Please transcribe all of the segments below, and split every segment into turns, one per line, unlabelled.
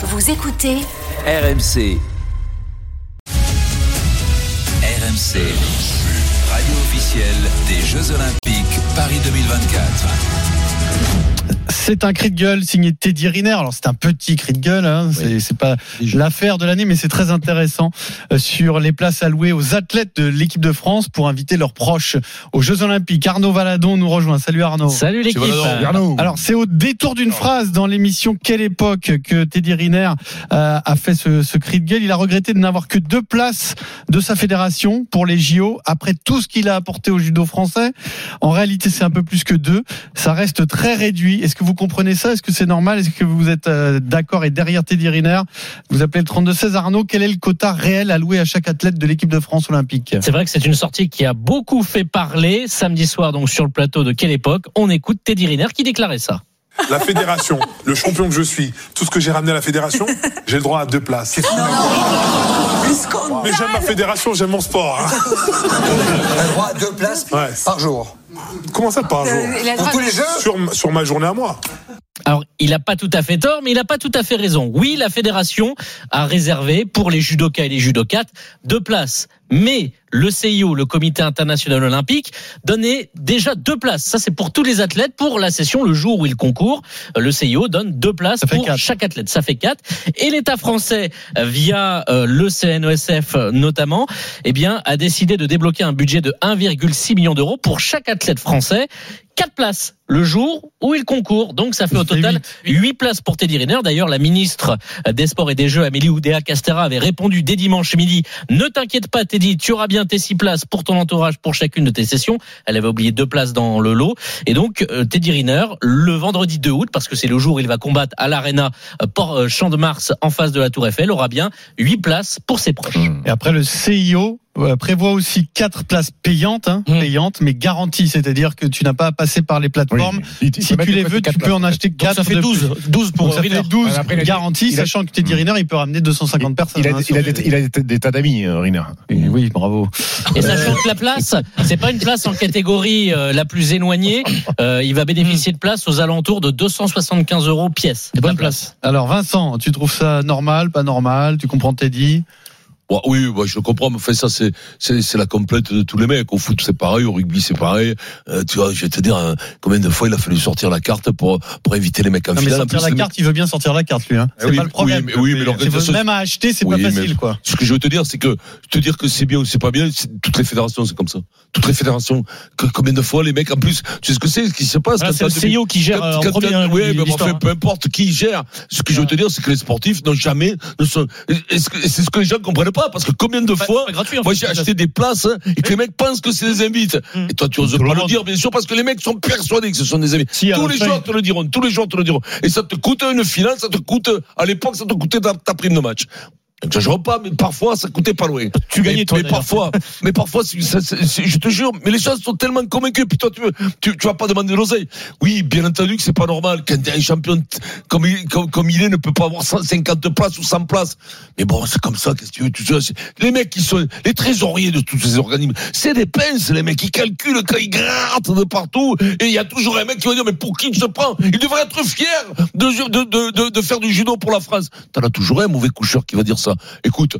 Vous écoutez
RMC. RMC. Radio officielle des Jeux Olympiques Paris 2024.
C'est un cri de gueule signé Teddy Riner. Alors c'est un petit cri de gueule, hein. c'est c'est pas l'affaire de l'année, mais c'est très intéressant euh, sur les places allouées aux athlètes de l'équipe de France pour inviter leurs proches aux Jeux Olympiques. Arnaud Valadon nous rejoint. Salut Arnaud.
Salut l'équipe.
Alors c'est au détour d'une phrase dans l'émission Quelle époque que Teddy Riner euh, a fait ce, ce cri de gueule. Il a regretté de n'avoir que deux places de sa fédération pour les JO après tout ce qu'il a apporté au judo français. En réalité c'est un peu plus que deux. Ça reste très réduit. Est-ce que vous comprenez ça? Est-ce que c'est normal? Est-ce que vous êtes euh, d'accord et derrière Teddy Riner? Vous appelez le 32-16 Arnaud. Quel est le quota réel alloué à chaque athlète de l'équipe de France olympique?
C'est vrai que c'est une sortie qui a beaucoup fait parler samedi soir donc sur le plateau de quelle époque. On écoute Teddy Riner qui déclarait ça.
La fédération, le champion que je suis, tout ce que j'ai ramené à la fédération, j'ai le droit à deux places. Mais j'aime ma fédération, j'aime mon sport. hein.
Le droit à deux places
Ouais.
par jour.
Comment ça par jour
il a le
Pour
droit
tous
de-
les jeux
sur, sur ma journée à moi.
Alors, il n'a pas tout à fait tort, mais il n'a pas tout à fait raison. Oui, la fédération a réservé pour les judokas et les judokates deux places. Mais le CIO, le Comité international olympique, donnait déjà deux places. Ça, c'est pour tous les athlètes pour la session, le jour où ils concourent. Euh, Le CIO donne deux places pour
quatre.
chaque athlète. Ça fait quatre. Et l'État français, via euh, le CNESF notamment, eh bien, a décidé de débloquer un budget de 1,6 million d'euros pour chaque athlète français. Quatre places le jour où il concourt. Donc ça fait au total huit places pour Teddy Riner. D'ailleurs, la ministre des Sports et des Jeux, Amélie Oudéa Castera, avait répondu dès dimanche midi Ne t'inquiète pas, Teddy, tu auras bien tes six places pour ton entourage pour chacune de tes sessions. Elle avait oublié deux places dans le lot. Et donc, euh, Teddy Riner, le vendredi 2 août, parce que c'est le jour où il va combattre à l'Arena euh, euh, Champ de Mars en face de la Tour Eiffel, aura bien huit places pour ses proches.
Et après, le CIO prévoit aussi quatre places payantes, hein,
Mm.
payantes, mais garanties, c'est-à-dire que tu n'as pas à passer par les plateformes. si tu les veux, tu peux en acheter quatre.
ça fait
de
12,
plus.
12 pour
ça fait
Riner.
12
Après, il a dit-
garanties,
a-
sachant que Teddy Riner, il peut ramener 250 personnes.
Il a,
hein,
il a des, il a des- des tas d'amis, euh, Riner.
Et Oui, bravo.
Et sachant que la place, c'est pas une place en catégorie euh, la plus éloignée, euh, il va bénéficier de place aux alentours de 275 euros pièce.
Bonne
La
place. Alors Vincent, tu trouves ça normal, pas normal? Tu comprends Teddy?
Ouais, oui, ouais, je comprends, mais enfin, ça, c'est, c'est, c'est la complète de tous les mecs. Au foot, c'est pareil, au rugby, c'est pareil. Euh, tu vois, je vais te dire, hein, combien de fois il a fallu sortir la carte pour, pour éviter les mecs en
Non mais
finale. En
sortir
plus,
la carte, il veut bien sortir la carte lui. Hein.
Ah
C'est
oui,
pas le problème.
oui, mais- oui, mais l'organisation-
même à acheter, c'est
Oui,
pas
mais-
facile quoi.
Ce que je veux te dire, c'est que te dire que c'est bien ou c'est pas bien, c'est- toutes les fédérations, c'est comme ça. Toutes les fédérations. Que, combien de fois les mecs, en plus, tu sais ce que c'est, ce qui se passe
Voilà, c'est le CIO qui gère
quand-
euh, en
quand
premier hein,
ouais, mais enfin, peu importe qui gère. Ce que je veux te dire, c'est que les sportifs n'ont jamais, ne sont, c'est ce que les gens comprennent pas, parce que combien de fois,
pas gratuit, en
moi j'ai acheté des places hein, et que les mecs pensent que c'est des invites.
Mm.
Et toi, tu oses pas le dire, bien sûr, parce que les mecs sont persuadés que ce sont des invités.
Si,
tous les jours te le diront, tous les jours te le diront. Et ça te coûte une finale, ça te coûte, à l'époque, ça te coûtait ta, ta prime de match. J'exagère pas, mais parfois, ça coûtait pas loin.
Tu gagnais,
mais,
toi,
Mais parfois, mais parfois, je te jure, mais les gens sont tellement convaincus. Puis toi, tu, veux, tu, tu vas pas demander de l'oseille. Oui, bien entendu que c'est pas normal. Quand un champion comme il, comme, comme il est ne peut pas avoir 150 places ou 100 places. Mais bon, c'est comme ça. Qu'est-ce que tu veux tu sais, Les mecs qui sont les trésoriers de tous ces organismes, c'est des pinces. Les mecs, ils calculent quand ils grattent de partout. Et il y a toujours un mec qui va dire mais pour qui il se prend Il devrait être fier de, de, de, de, de faire du judo pour la France. T'en as toujours un mauvais coucheur qui va dire ça. Écoute,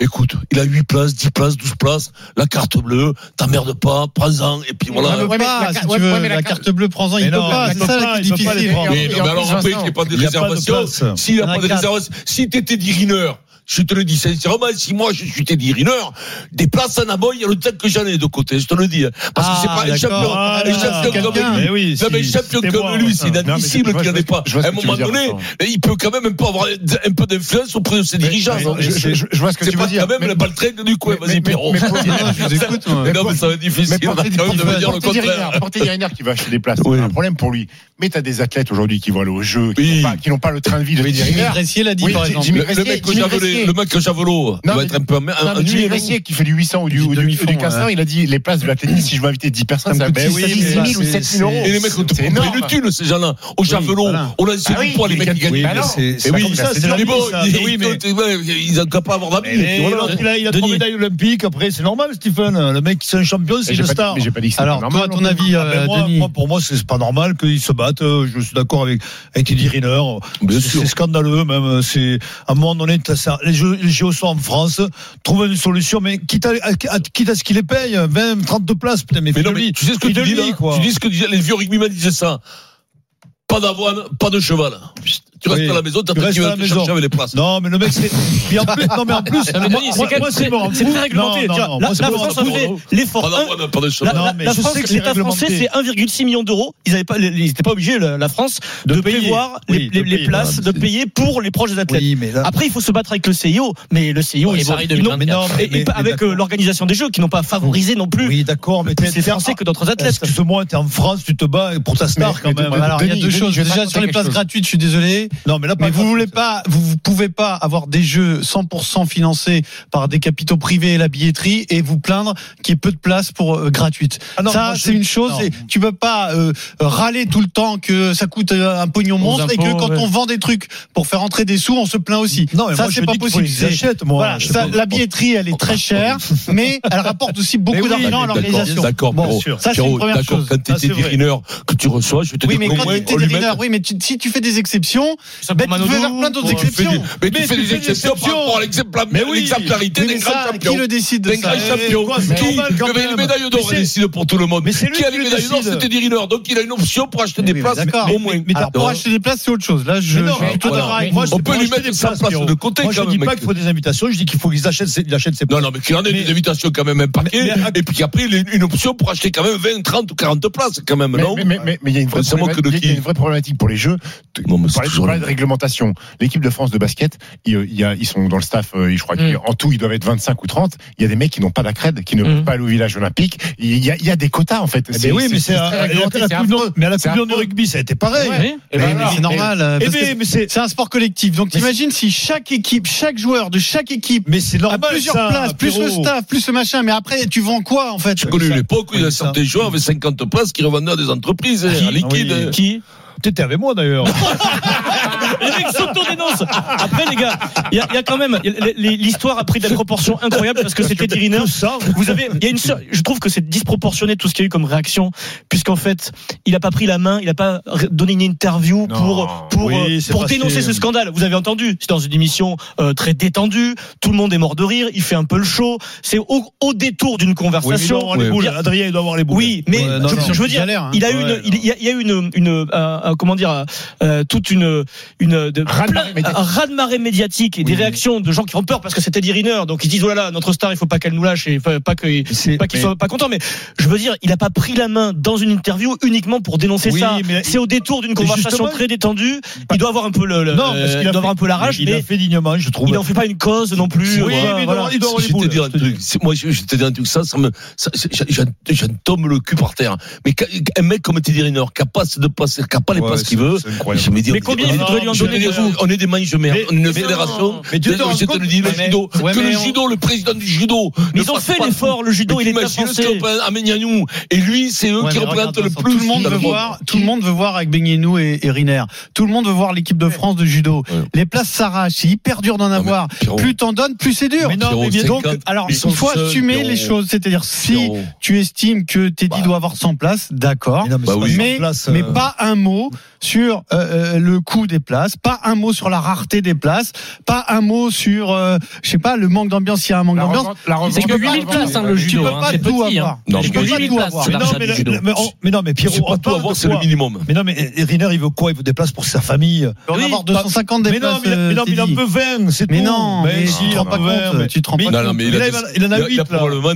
écoute, il a 8 places, 10 places, 12 places, la carte bleue, t'emmerde pas, prends-en, et puis voilà.
Ouais, mais
pas,
la
si
ouais,
veux,
ouais, mais
la,
la
carte bleue, prends-en, il peut pas.
il
C'est ça
pas,
qui est difficile.
mais alors
plus,
après,
Vincent,
qu'il n'y ait pas de
il y a pas de
réservation. S'il n'y a pas de réservation, si t'étais Riner, je te le dis sincèrement, si moi je suis Teddy Riner, des places en amont, il y a le temps que j'en ai de côté, je te le dis. hein. Parce que c'est
Ah,
pas un champion,
Ah,
un champion
quelqu'un.
comme lui.
Oui,
Non, mais un champion comme
moi,
lui, c'est inadmissible qu'il n'y en ait pas. À un moment donné, il peut quand même un peu avoir un peu d'influence auprès de ses dirigeants.
Mais-
hein.
je- je- je- je vois ce que
C'est
tu
pas
veux dire.
quand même
mais-
le baltringue du coin, vas-y,
mais-
Pierrot.
Non.
Mais non, mais ça va être difficile.
Mais
On a
pour Teddy-
quand même de me dire le
pour Teddy
contraire.
Riner- pour Teddy Riner qui va acheter des places, c'est un problème pour lui. Mais t'as des athlètes aujourd'hui qui vont aller au jeu, qui n'ont pas, pas le train de vie de Teddy
Jimmy
Riner.
Gressier l'a dit,
Oui,
par
Jimmy
exemple.
Le mec
que
Javelot
non, doit
être un peu ennuyé.
Messier qui fait du 800 ou du,
du,
il a dit les places de la tennis, si je veux inviter 10 ah, personnes,
ça,
ça
coûte 6 000
ou 7 000 euros.
Et les mecs ont le thune, ces gens-là. Au Javelot, on a
ah dit
c'est pourquoi les mecs qui gagnent. Et oui,
c'est
ils n'ont qu'à pas avoir d'amis.
Il a trois médailles olympiques. Après, c'est normal, Stephen. Le mec, c'est un champion, c'est une star.
Mais j'ai pas dit que c'était
normal.
Alors,
toi, ton avis,
ah,
euh,
Pour moi, c'est pas normal qu'ils se battent. Euh, je suis d'accord avec Teddy Riner. C'est scandaleux, même. À un moment donné, ça les, jeux, les JO sont en France, trouver une solution, mais quitte à, à, quitte à ce qu'ils les payent, 20, 32 places, putain, mais,
mais, non, mais tu sais ce que tu dis,
quoi.
Tu dis ce que les vieux rugbymen disaient ça pas d'avoine, pas de cheval. Tu restes
oui.
à la maison, t'as
tu vas
chercher avec les places.
Non, mais le mec, c'est. En plus, non, mais en plus, moi, moi, moi c'est bon.
C'est très réglementé.
Non,
la, France a fait l'effort. La France, l'État français, c'est 1,6 million d'euros. Ils n'étaient pas obligés, la France, de prévoir les places,
ah,
de payer pour les proches athlètes. Après, il faut se battre avec le CIO, mais le CIO,
il est
Et Avec euh, l'organisation des Jeux, qui n'ont pas favorisé non plus.
Oui, d'accord, mais
c'est français que d'autres athlètes.
Excuse-moi, t'es en France, tu te bats pour ta star quand même.
Déjà sur les places gratuites, je suis désolé.
Non, mais là,
mais vous voulez pas, vous, pouvez pas avoir des jeux 100% financés par des capitaux privés et la billetterie et vous plaindre qu'il y ait peu de places pour euh,
gratuites.
Ça, c'est une chose. Et tu peux pas euh, râler tout le temps que ça coûte euh, un pognon monstre impôts, et que quand on vend des trucs pour faire entrer des sous, on se plaint aussi.
Non, mais
ça, c'est pas possible.
Achètent, moi,
voilà, la billetterie, elle est très chère, mais elle rapporte aussi beaucoup d'argent à l'organisation.
D'accord,
bon, ça c'est une première chose.
Quand
tu
es que tu reçois, je te
oui, mais si tu fais des exceptions, ben, tu peux faire plein d'autres exceptions.
Mais,
mais, tu
fais
tu
des,
des
exceptions par rapport à l'exemplarité
oui,
des grands
ça,
champions.
Qui le décide
Des grands champions.
Eh,
qui Le médaille d'or décide pour tout le monde.
mais c'est lui
Qui a les médailles d'or, c'était Diriner. Donc il a une option pour acheter des places. Au moins.
Mais
pour acheter des places, c'est autre chose. Là, je.
On peut lui mettre sa place de côté.
Moi, je dis pas qu'il faut des invitations. Je dis qu'il faut qu'ils achètent ses places.
Non, non, mais qu'il en ait des invitations quand même un paquet. Et puis après, une option pour acheter quand même 20, 30 ou 40 places quand même, non
Mais il y a une vraie problématique pour les Jeux.
Bon, mais
de réglementation. L'équipe de France de basket, ils euh, sont dans le staff, euh, je crois
mm.
qu'en tout, ils doivent être 25 ou 30. Il y a des mecs qui n'ont pas la crède, qui ne
mm.
pas aller au village olympique. Il y a, des quotas, en fait.
Eh ben mais oui, mais c'est à, la Coupe du rugby, ça a été pareil.
Eh
eh
ben
ben,
c'est
normal. C'est
un sport collectif. Donc, t'imagines si chaque équipe, chaque joueur de chaque équipe,
mais c'est
plusieurs places, plus le staff, plus le machin. Mais après, tu vends quoi, en fait?
Je connais l'époque où il y a joueurs avec 50 places qui revendaient à des entreprises, hein, à liquide. Ah
qui?
T'étais avec moi d'ailleurs.
les mecs s'autodénoncent. Après, les gars, il y, a quand même. L'histoire a pris des proportions incroyables parce que c'était
Diriner.
Vous avez, y a une, je trouve que c'est disproportionné tout ce qu'il y a eu comme réaction, puisqu'en fait, il n'a pas pris la main, il n'a pas donné une interview pour, pour, euh, dénoncer ce scandale. Vous avez entendu, c'est dans une émission euh, très détendue, tout le monde est mort de rire, il fait un peu le show, c'est au, détour d'une
conversation. Il doit avoir les boules. Adrien, il doit avoir les boules.
Oui, mais je, veux dire,
hein.
il a eu une, il y a, il y a une, euh, euh, comment dire, euh, euh, toute une une de,
raz
de marée médiatique et des réactions de gens qui ont peur parce que c'était Diriner, donc ils disent oh là là, notre star, il faut pas qu'elle nous lâche et pas qu'il
pas
soit pas content. Mais je veux dire, il a pas pris la main dans une interview uniquement pour dénoncer ça. C'est au détour d'une conversation très détendue. Il doit avoir un peu le,
non, parce
il doit avoir un peu la rage.
Il
mais
fait dignement, je trouve.
Il n'en fait pas une cause non plus.
Oui, il doit avoir les boules.
Moi, je, te dis un truc. Ça, me, j'en tombe le cul par terre. Mais un mec comme Teddy Riner, capable de passer, pas
ce
qu'il
mais combien il lui en donner
On est des manches merde. On est une fédération.
Mais
Dieu
judo. Que le judo, le président du judo.
Ils ont fait l'effort, le judo, il est français.
Amenianou. Et lui, c'est eux qui représentent le plus.
Tout le monde veut voir, tout le monde veut voir avec Beignenou et Riner. Tout le monde veut voir l'équipe de France de judo. Les places s'arrachent. C'est hyper dur d'en avoir. Plus t'en donnes, plus c'est dur.
Donc,
alors, il faut assumer les choses. C'est-à-dire, si tu estimes que Teddy
bah.
doit avoir 100 places, d'accord.
Mais, mais, pas euh.
un mot sur euh, euh, le coût des places, pas un mot sur la rareté des places, pas un mot sur, euh, je sais pas, le manque d'ambiance, s'il y a un manque d'ambiance.
C'est que 8000 places, hein, le judo.
Tu
peux
pas tout
petit,
avoir.
Non,
tu peux pas.
Mais non, mais, le,
avoir, c'est le minimum.
Mais non, mais eh, eh, Riner, il veut quoi? Il veut des places pour sa famille?
Il
veut
avoir 250 des places.
Mais non, mais il en
euh,
veut 20, c'est tout.
Mais non, ben, mais si,
il en 20.
Tu te rends pas
compte. Il
en a 8.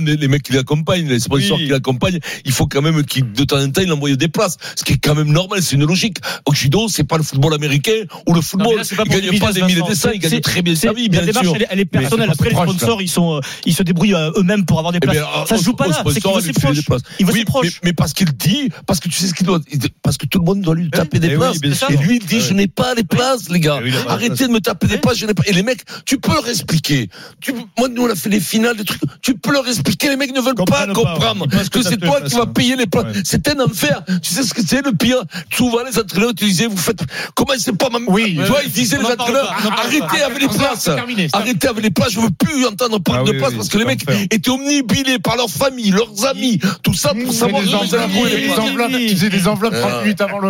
Il les mecs qui l'accompagnent, les sponsors qui l'accompagnent. Il faut quand même qu'il, de temps en temps, il envoie des places. Ce qui est quand même normal, c'est une logique. Au judo, c'est pas le football américain ou le football. il gagne pas des milliers de cents, il gagne très bien sa vie, bien sûr.
La démarche, elle, est personnelle. Après, les sponsors, ils sont, euh, ils se débrouillent euh, eux-mêmes pour avoir des
eh
places. Ça se joue pas là. C'est qu'il veut proches. Il veut ses proches.
Mais parce qu'il dit, parce que tu sais ce qu'il doit, parce que tout le monde doit lui taper des
eh
places. Et lui, il dit, je n'ai pas les places, les gars.
Eh
Arrêtez de me taper des places, je n'ai pas. Et les mecs, tu peux leur expliquer. Moi, nous, on a fait les finales, des trucs. Tu peux leur expliquer. Les mecs ne veulent pas comprendre
parce
que c'est toi qui vas hein. payer les places. C'est un enfer. Tu sais ce que c'est le pire? Souvent, les entraîneurs, tu disais, vous faites, comment c'est pas ma,
Oui.
tu vois, ils disaient, les entraîneurs, arrêtez avec les places. Arrêtez avec les places, je veux plus entendre parler
Ah
de places parce que les mecs étaient omnibilés par leurs familles, leurs amis, tout ça pour savoir ils les
enveloppes, tu faisais des enveloppes 30
Ah.
minutes avant le,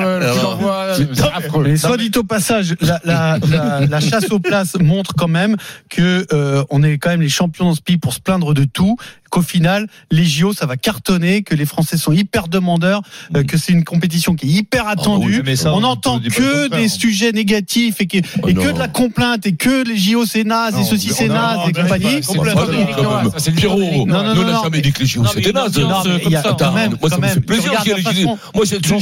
affreux.
Mais soit dit au passage, la, la, la, la chasse aux places montre quand même que euh, on est quand même les champions dans ce pays pour se plaindre de tout. Qu'au final, les JO, ça va cartonner, que les Français sont hyper demandeurs, euh, que c'est une compétition qui est hyper attendue.
oui, mais ça,
on n'entend que des sujets négatifs et que,
Oh
et que de la complainte et que les JO c'est naze et ceci c'est naze
on
et compagnie.
c'est
Pierrot,
Non, non, non,
n'a jamais
mais-
dit que les JO, c'était naze. Moi, ça me fait plaisir qu'il y ait les
façon
Moi, c'est toujours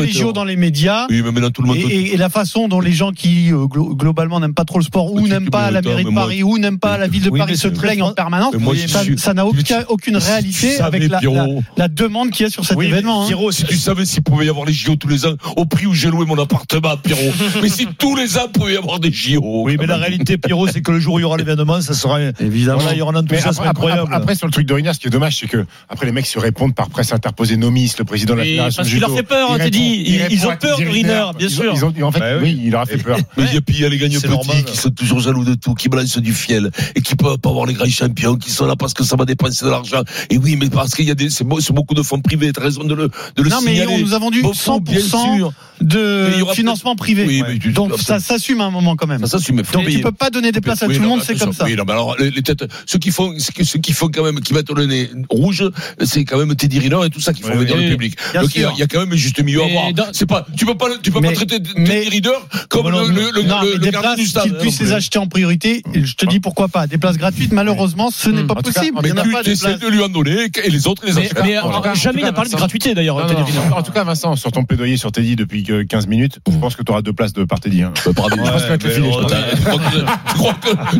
les. JO dans les médias.
Oui, mais maintenant tout le monde.
Et, la façon dont les gens qui euh, glo- globalement n'aiment pas trop le sport ou n'aiment pas la mairie de Paris ou n'aiment pas la ville de Paris se plaignent en permanence, ça
suis-
ça n'a aucun, aucune réalité avec la, la,
Pierrot.
la demande qu'il y a sur cet
Oui, mais
événement. hein.
Pierrot,
Si tu savais s'il pouvait y avoir les JO tous les ans, au prix où j'ai loué mon appartement, Pierrot. mais si tous les ans il pouvait y avoir des JO.
Oui, mais la réalité, Pierrot, c'est que le jour où il y aura l'événement, ça sera.
Évidemment.
Voilà, il y aura un enthousiasme
après,
incroyable.
après, sur le truc de Rina, ce qui est dommage, c'est que après les mecs se répondent par presse interposée Nomis, le président de la fédération.
parce qu'il leur fait peur, t'es dit.
il
Ils- ont peur de
Teddy
Riner,
Riner.
bien sûr.
ils ont- en fait,
Bah oui.
oui, il leur a fait peur.
Mais et puis il y a les gagnants petits
normal.
qui sont toujours jaloux de tout, qui balancent du fiel et qui peuvent pas avoir les grands champions, qui sont là parce que ça va dépenser de l'argent. Et oui, mais parce qu'il y a des, c'est beau- c'est beaucoup de fonds privés, t'as raison de le, de le
Non, mais
signaler.
on nous a vendu
Beaucoup,
100%
bien sûr. Mais il y
de financement privé.
Oui, mais tu-
Donc
tu-
ça s'assume à un moment quand même.
Ça, ça, tu me fais
Donc tu
payer.
peux pas donner des places à
Oui,
tout le monde,
mais
c'est comme ça.
Oui, non, mais alors, les, les têtes, ceux qui font, ceux qui- font quand même, qui mettent le nez rouge, c'est quand même Teddy Riner et tout ça qui font
Oui,
venir
oui.
le public.
Bien
Donc, il y, a, il y a quand même un juste milieu à
Mais
voir.
dans-
C'est pas, tu peux pas, tu peux
Mais-
pas traiter
mais-
Teddy Riner comme le, le, le,
non,
le-
mais des places
du stade.
qu'ils puissent
non
les acheter en priorité, je te dis pourquoi pas. Des places gratuites, malheureusement, ce n'est
Hmm.
pas possible.
Mais tu
pas de
essaies
places.
de lui en donner et les autres les achètent.
mais,
Voilà.
euh, jamais il n'a parlé de gratuité d'ailleurs.
En tout cas, Vincent, sur ton plaidoyer sur Teddy depuis que 15 minutes, je pense que tu auras deux places de par Teddy.
pardon.
Je pense que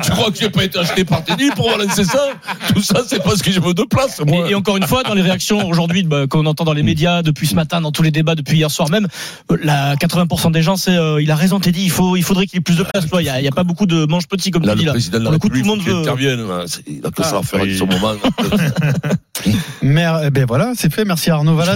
tu
crois que, tu j'ai pas été acheté par Teddy pour balancer ça? Tout ça, c'est parce que je veux deux places. Moi.
Et, et encore une fois, dans les réactions aujourd'hui bah, qu'on entend dans les médias depuis ce matin, dans tous les débats depuis hier soir même, euh, la 80% des gens, c'est euh, il a raison, Teddy. Il faut, il faudrait qu'il y ait plus de place. toi. Il y a, pas beaucoup de manches petits comme tu dis
le
là.
président de la
Pour le coup, tout
République,
le monde veut-
Il a que ça à faire à ce moment.
Mais, eh ben voilà, c'est fait. Merci Arnaud Valade.